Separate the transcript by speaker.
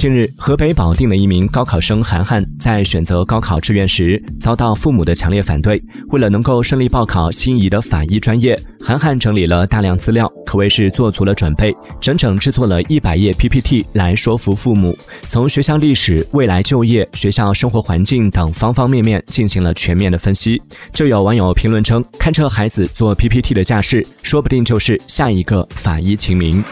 Speaker 1: 近日河北保定的一名高考生涵涵在选择高考志愿时遭到父母的强烈反对为了能够顺利报考心仪的法医专业涵涵整理了大量资料可谓是做足了准备整整制作了一百页 ppt 来说服父母从学校历史未来就业学校生活环境等方方面面进行了全面的分析。就有网友评论称看这孩子做 ppt 的架势说不定就是下一个法医秦明。